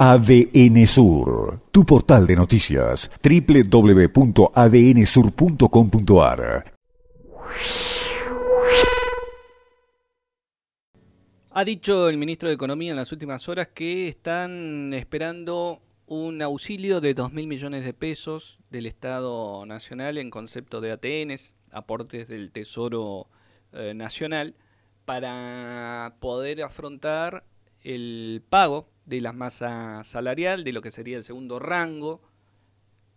ADN Sur, tu portal de noticias, www.adnsur.com.ar. Ha dicho el ministro de Economía en las últimas horas que están esperando un auxilio de 2.000 millones de pesos del Estado Nacional en concepto de ATNs, aportes del Tesoro eh, Nacional, para poder afrontar el pago de la masa salarial, de lo que sería el segundo rango,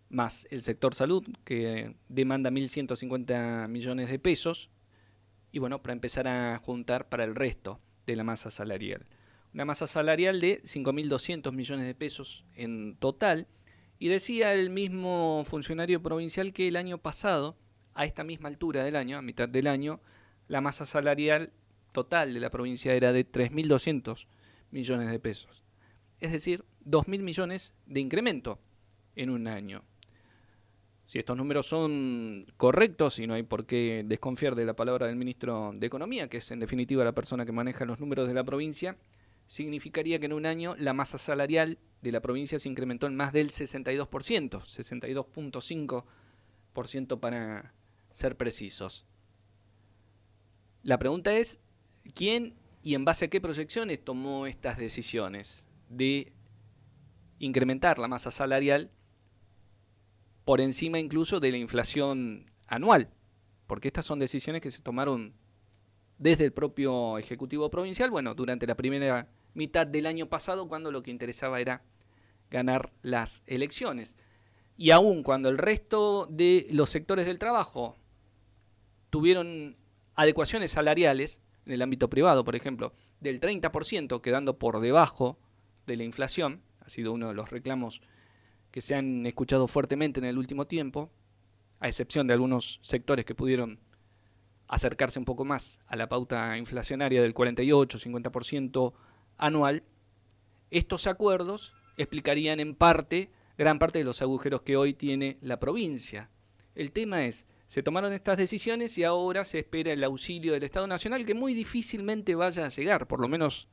más el sector salud, que demanda 1.150 millones de pesos, y bueno, para empezar a juntar para el resto de la masa salarial. Una masa salarial de 5.200 millones de pesos en total, y decía el mismo funcionario provincial que el año pasado, a esta misma altura del año, a mitad del año, la masa salarial total de la provincia era de 3.200 millones de pesos es decir, 2.000 millones de incremento en un año. Si estos números son correctos, y no hay por qué desconfiar de la palabra del ministro de Economía, que es en definitiva la persona que maneja los números de la provincia, significaría que en un año la masa salarial de la provincia se incrementó en más del 62%, 62.5% para ser precisos. La pregunta es, ¿quién y en base a qué proyecciones tomó estas decisiones? De incrementar la masa salarial por encima incluso de la inflación anual, porque estas son decisiones que se tomaron desde el propio Ejecutivo Provincial, bueno, durante la primera mitad del año pasado, cuando lo que interesaba era ganar las elecciones. Y aún cuando el resto de los sectores del trabajo tuvieron adecuaciones salariales, en el ámbito privado, por ejemplo, del 30%, quedando por debajo de la inflación, ha sido uno de los reclamos que se han escuchado fuertemente en el último tiempo, a excepción de algunos sectores que pudieron acercarse un poco más a la pauta inflacionaria del 48-50% anual, estos acuerdos explicarían en parte gran parte de los agujeros que hoy tiene la provincia. El tema es, se tomaron estas decisiones y ahora se espera el auxilio del Estado Nacional que muy difícilmente vaya a llegar, por lo menos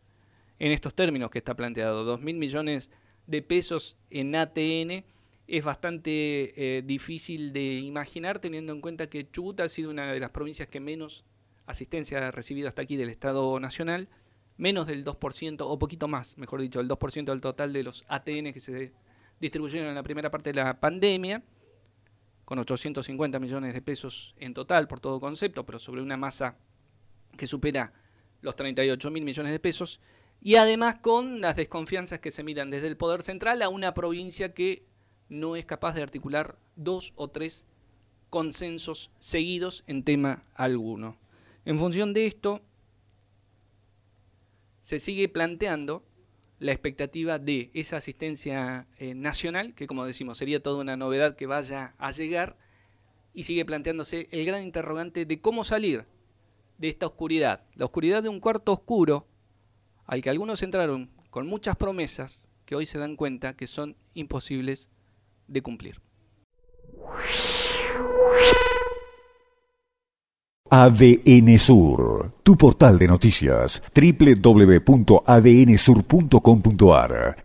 en estos términos que está planteado. Dos mil millones de pesos en ATN es bastante eh, difícil de imaginar teniendo en cuenta que Chubut ha sido una de las provincias que menos asistencia ha recibido hasta aquí del Estado Nacional, menos del 2% o poquito más, mejor dicho, el 2% del total de los ATN que se distribuyeron en la primera parte de la pandemia, con 850 millones de pesos en total por todo concepto, pero sobre una masa que supera los 38 mil millones de pesos y además con las desconfianzas que se miran desde el Poder Central a una provincia que no es capaz de articular dos o tres consensos seguidos en tema alguno. En función de esto, se sigue planteando la expectativa de esa asistencia eh, nacional, que como decimos sería toda una novedad que vaya a llegar, y sigue planteándose el gran interrogante de cómo salir de esta oscuridad, la oscuridad de un cuarto oscuro al que algunos entraron con muchas promesas que hoy se dan cuenta que son imposibles de cumplir. ADN Sur, tu portal de noticias, www.adnsur.com.ar